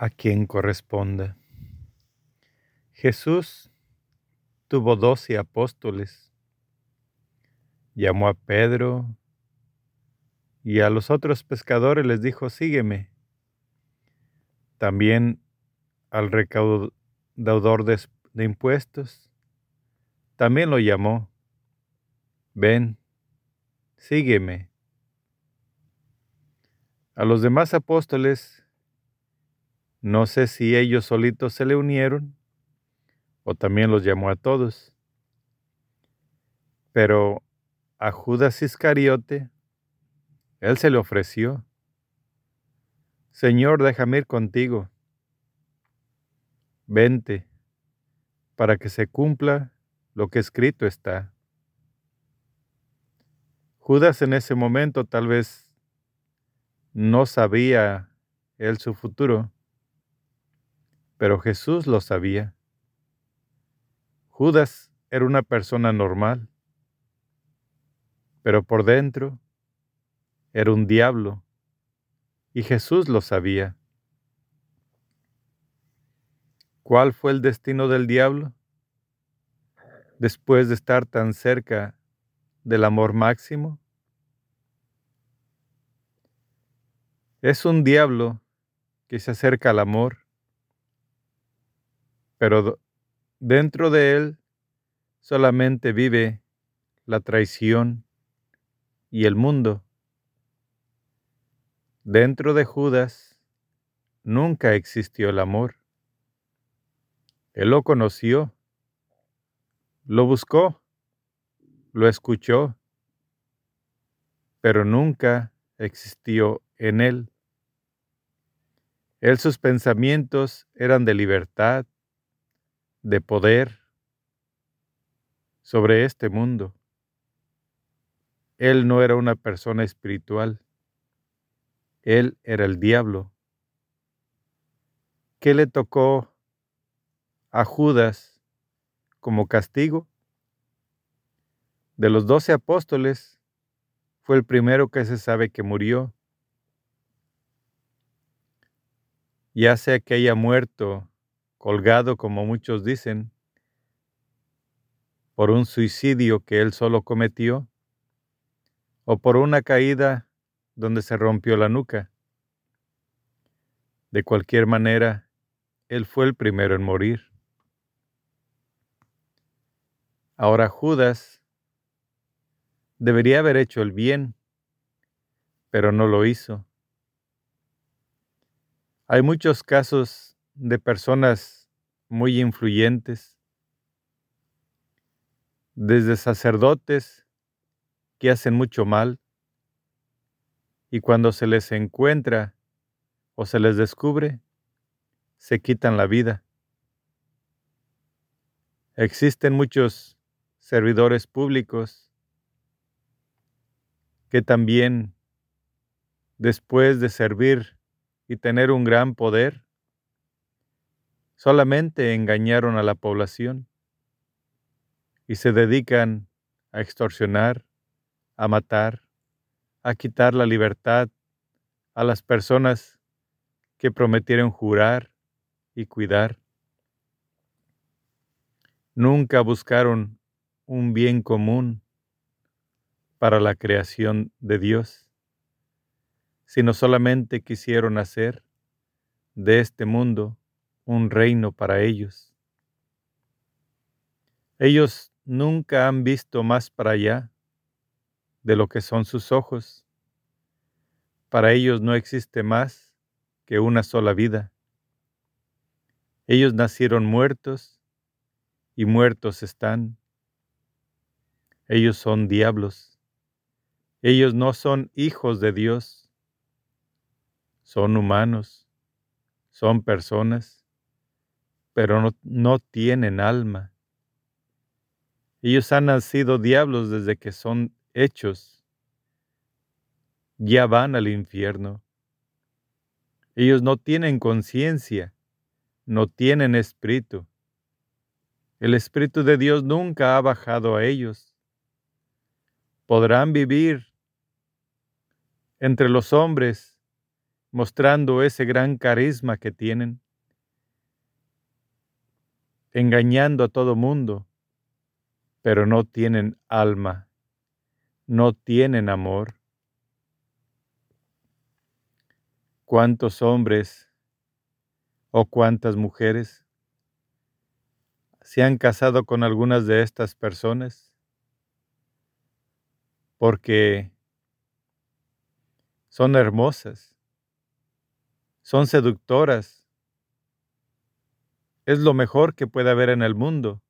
a quien corresponda. Jesús tuvo doce apóstoles. Llamó a Pedro y a los otros pescadores les dijo, sígueme. También al recaudador de, de impuestos, también lo llamó, ven, sígueme. A los demás apóstoles no sé si ellos solitos se le unieron o también los llamó a todos. Pero a Judas Iscariote, él se le ofreció. Señor, déjame ir contigo. Vente, para que se cumpla lo que escrito está. Judas en ese momento tal vez no sabía él su futuro, pero Jesús lo sabía. Judas era una persona normal, pero por dentro era un diablo, y Jesús lo sabía. ¿Cuál fue el destino del diablo? Después de estar tan cerca del amor máximo, es un diablo que se acerca al amor pero dentro de él solamente vive la traición y el mundo. Dentro de Judas nunca existió el amor. Él lo conoció, lo buscó, lo escuchó, pero nunca existió en él. Él sus pensamientos eran de libertad, de poder sobre este mundo. Él no era una persona espiritual, él era el diablo. ¿Qué le tocó a Judas como castigo? De los doce apóstoles, fue el primero que se sabe que murió. Ya sea que haya muerto colgado, como muchos dicen, por un suicidio que él solo cometió, o por una caída donde se rompió la nuca. De cualquier manera, él fue el primero en morir. Ahora Judas debería haber hecho el bien, pero no lo hizo. Hay muchos casos de personas muy influyentes, desde sacerdotes que hacen mucho mal y cuando se les encuentra o se les descubre, se quitan la vida. Existen muchos servidores públicos que también, después de servir y tener un gran poder, solamente engañaron a la población y se dedican a extorsionar, a matar, a quitar la libertad a las personas que prometieron jurar y cuidar. Nunca buscaron un bien común para la creación de Dios, sino solamente quisieron hacer de este mundo un reino para ellos. Ellos nunca han visto más para allá de lo que son sus ojos. Para ellos no existe más que una sola vida. Ellos nacieron muertos y muertos están. Ellos son diablos. Ellos no son hijos de Dios. Son humanos. Son personas pero no, tienen alma. Ellos han nacido diablos desde que son hechos. Ya van al infierno. Ellos no tienen conciencia, no tienen espíritu. El Espíritu de Dios nunca ha bajado a ellos. Podrán vivir entre los hombres mostrando ese gran carisma que tienen, engañando a todo mundo, pero no tienen alma, no tienen amor. ¿Cuántos hombres o cuántas mujeres se han casado con algunas de estas personas? Porque son hermosas, son seductoras, es lo mejor que puede haber en el mundo.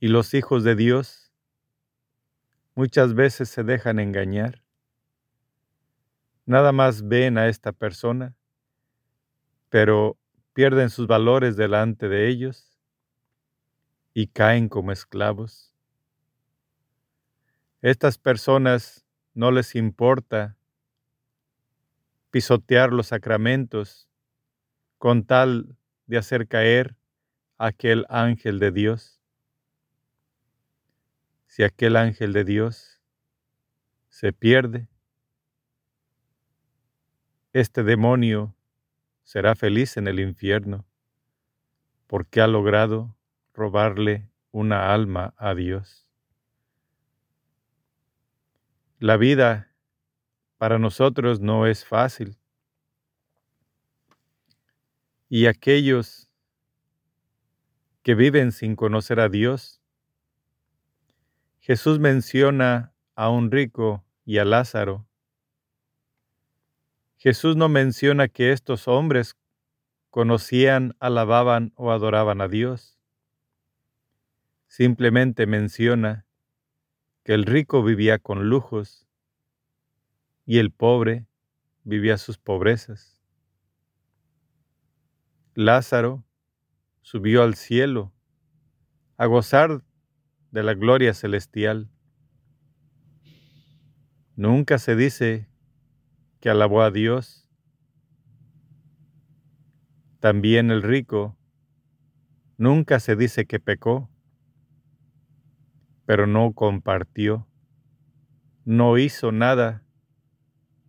Y los hijos de Dios muchas veces se dejan engañar. Nada más ven a esta persona, pero pierden sus valores delante de ellos y caen como esclavos. Estas personas no les importa pisotear los sacramentos con tal de hacer caer a aquel ángel de Dios si aquel ángel de Dios se pierde, este demonio será feliz en el infierno porque ha logrado robarle una alma a Dios. La vida para nosotros no es fácil. Y aquellos que viven sin conocer a Dios Jesús menciona a un rico y a Lázaro. Jesús no menciona que estos hombres conocían, alababan o adoraban a Dios. Simplemente menciona que el rico vivía con lujos y el pobre vivía sus pobrezas. Lázaro subió al cielo a gozar de la gloria celestial. Nunca se dice que alabó a Dios. También el rico, nunca se dice que pecó, pero no compartió, no hizo nada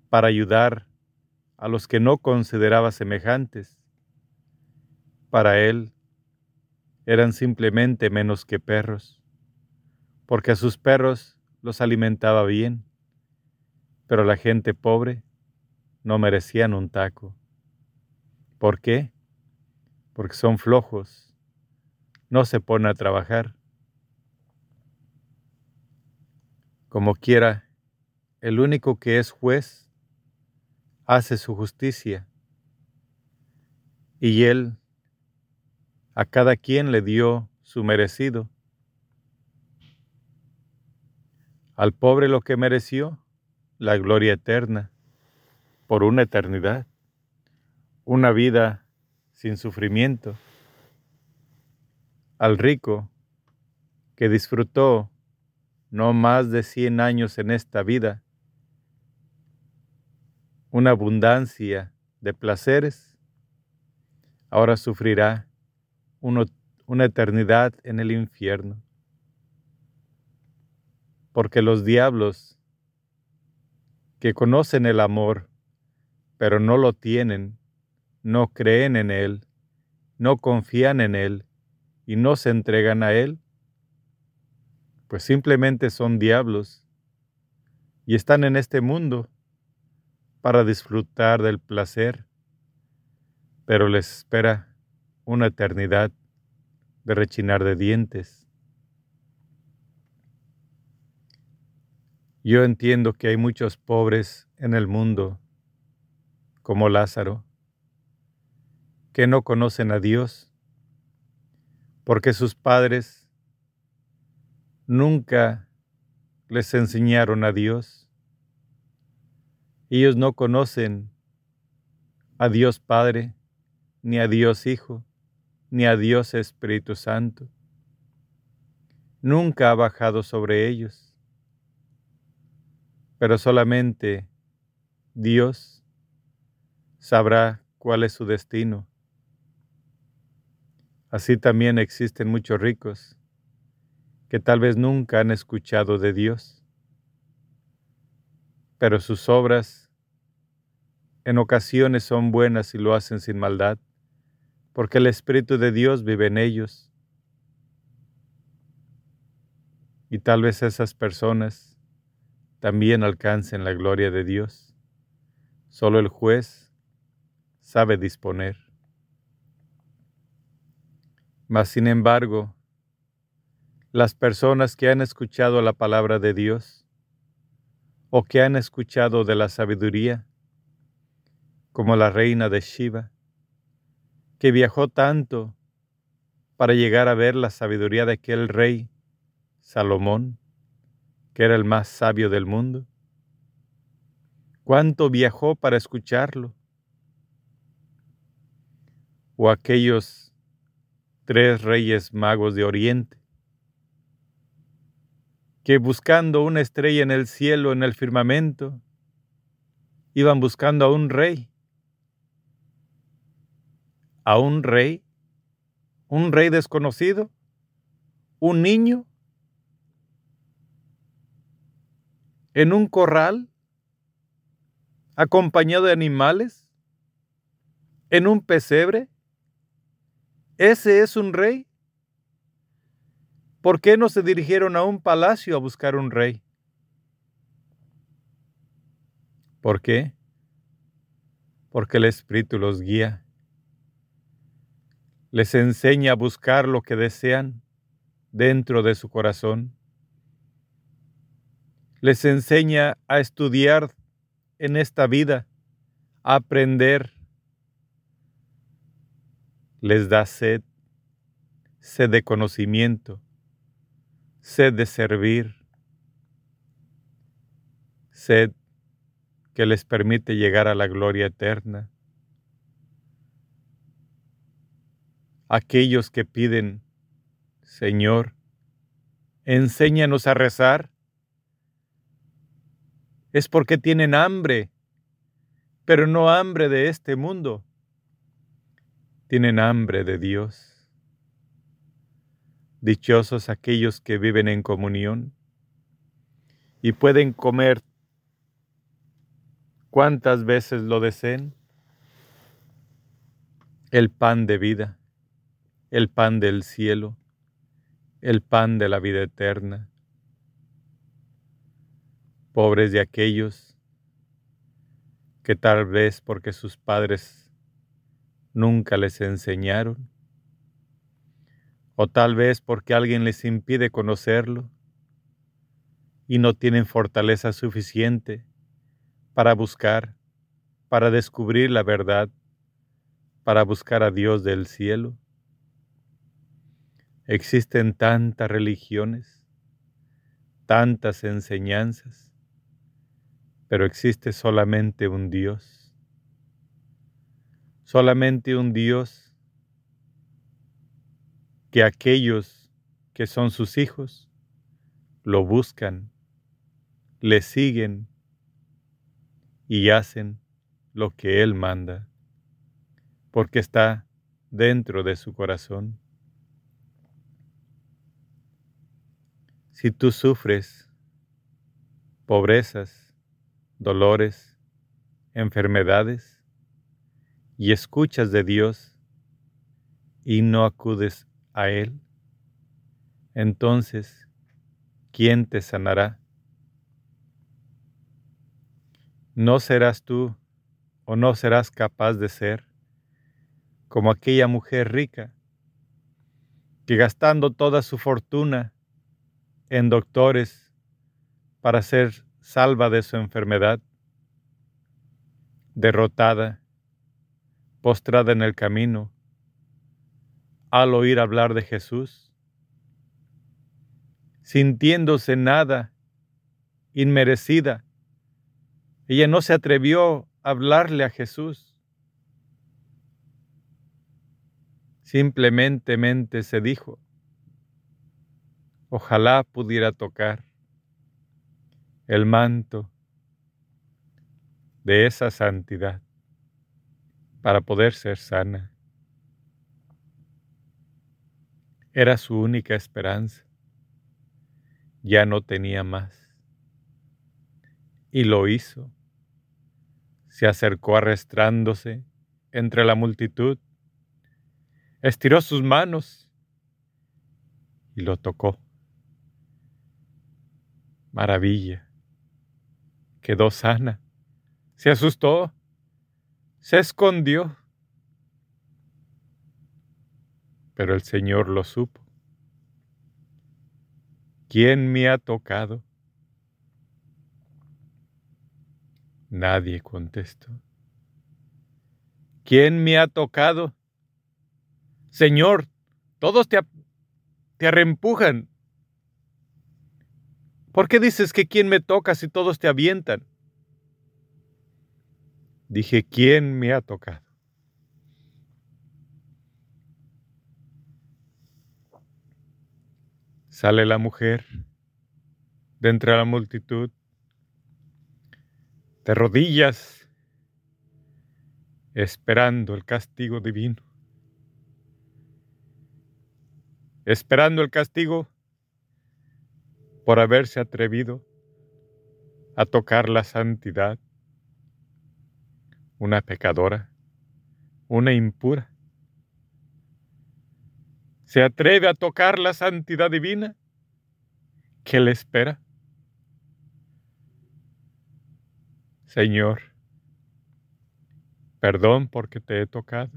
para ayudar a los que no consideraba semejantes. Para él eran simplemente menos que perros porque a sus perros los alimentaba bien, pero la gente pobre no merecían un taco. ¿Por qué? Porque son flojos, no se ponen a trabajar. Como quiera, el único que es juez hace su justicia y él a cada quien le dio su merecido. Al pobre lo que mereció, la gloria eterna, por una eternidad, una vida sin sufrimiento. Al rico, que disfrutó no más de cien años en esta vida, una abundancia de placeres, ahora sufrirá una eternidad en el infierno. Porque los diablos que conocen el amor, pero no lo tienen, no creen en Él, no confían en Él y no se entregan a Él, pues simplemente son diablos y están en este mundo para disfrutar del placer, pero les espera una eternidad de rechinar de dientes. Yo entiendo que hay muchos pobres en el mundo, como Lázaro, que no conocen a Dios, porque sus padres nunca les enseñaron a Dios. Ellos no conocen a Dios Padre, ni a Dios Hijo, ni a Dios Espíritu Santo. Nunca ha bajado sobre ellos pero solamente Dios sabrá cuál es su destino. Así también existen muchos ricos que tal vez nunca han escuchado de Dios, pero sus obras en ocasiones son buenas y lo hacen sin maldad, porque el Espíritu de Dios vive en ellos. Y tal vez esas personas también alcancen la gloria de Dios. Solo el juez sabe disponer. Mas, sin embargo, las personas que han escuchado la palabra de Dios o que han escuchado de la sabiduría, como la reina de Shiva, que viajó tanto para llegar a ver la sabiduría de aquel rey, Salomón, que era el más sabio del mundo. ¿Cuánto viajó para escucharlo? O aquellos tres reyes magos de Oriente, que buscando una estrella en el cielo, en el firmamento, iban buscando a un rey. A un rey, un rey desconocido, un niño, en un corral, acompañado de animales, en un pesebre. ¿Ese es un rey? ¿Por qué no se dirigieron a un palacio a buscar un rey? ¿Por qué? Porque el Espíritu los guía. Les enseña a buscar lo que desean dentro de su corazón. Les enseña a estudiar en esta vida, a aprender. Les da sed, sed de conocimiento sed de servir, sed que les permite llegar a la gloria eterna. Aquellos que piden, Señor, enséñanos a rezar, es porque tienen hambre, pero no hambre de este mundo, tienen hambre de Dios. Dichosos aquellos que viven en comunión y pueden comer. Cuantas veces lo deseen el pan de vida, el pan del cielo, el pan de la vida eterna. Pobres de aquellos que tal vez porque sus padres nunca les enseñaron, o tal vez porque alguien les impide conocerlo y no tienen fortaleza suficiente para buscar, para descubrir la verdad, para buscar a Dios del cielo. Existen tantas religiones, tantas enseñanzas, pero existe solamente un Dios, solamente un Dios que aquellos que son sus hijos lo buscan, le siguen y hacen lo que Él manda, porque está dentro de su corazón. Si tú sufres pobrezas, dolores, enfermedades, y escuchas de Dios y no acudes a Él, entonces, ¿quién te sanará? No serás tú o no serás capaz de ser como aquella mujer rica que gastando toda su fortuna en doctores para ser salva de su enfermedad, derrotada, postrada en el camino, al oír hablar de Jesús, sintiéndose nada, inmerecida. Ella no se atrevió a hablarle a Jesús. Simplemente se dijo, ojalá pudiera tocar el manto de esa santidad para poder ser sana. Era su única esperanza. Ya no tenía más. Y lo hizo Se acercó arrastrándose entre la multitud, estiró sus manos y lo tocó. Maravilla. Quedó sana. Se asustó. Se escondió. Pero el Señor lo supo. ¿Quién me ha tocado? Nadie contestó. ¿Quién me ha tocado? Señor, todos te, te arrempujan. ¿Por qué dices que quién me toca si todos te avientan? Dije, ¿quién me ha tocado? Sale la mujer de entre la multitud, de rodillas, esperando el castigo divino, esperando el castigo por haberse atrevido a tocar la santidad, una pecadora, una impura se atreve a tocar la santidad divina, ¿qué le espera? Señor, perdón porque te he tocado,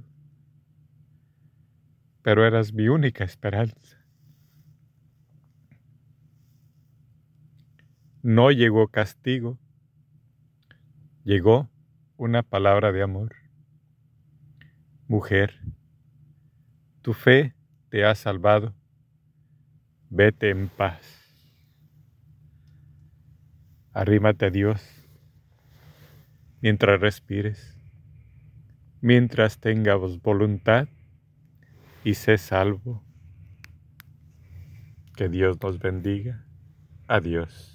pero eras mi única esperanza. No llegó castigo, llegó una palabra de amor. Mujer, tu fe te ha salvado. Vete en paz. Arrímate a Dios mientras respires, mientras tengas voluntad y sé salvo. Que Dios nos bendiga. Adiós.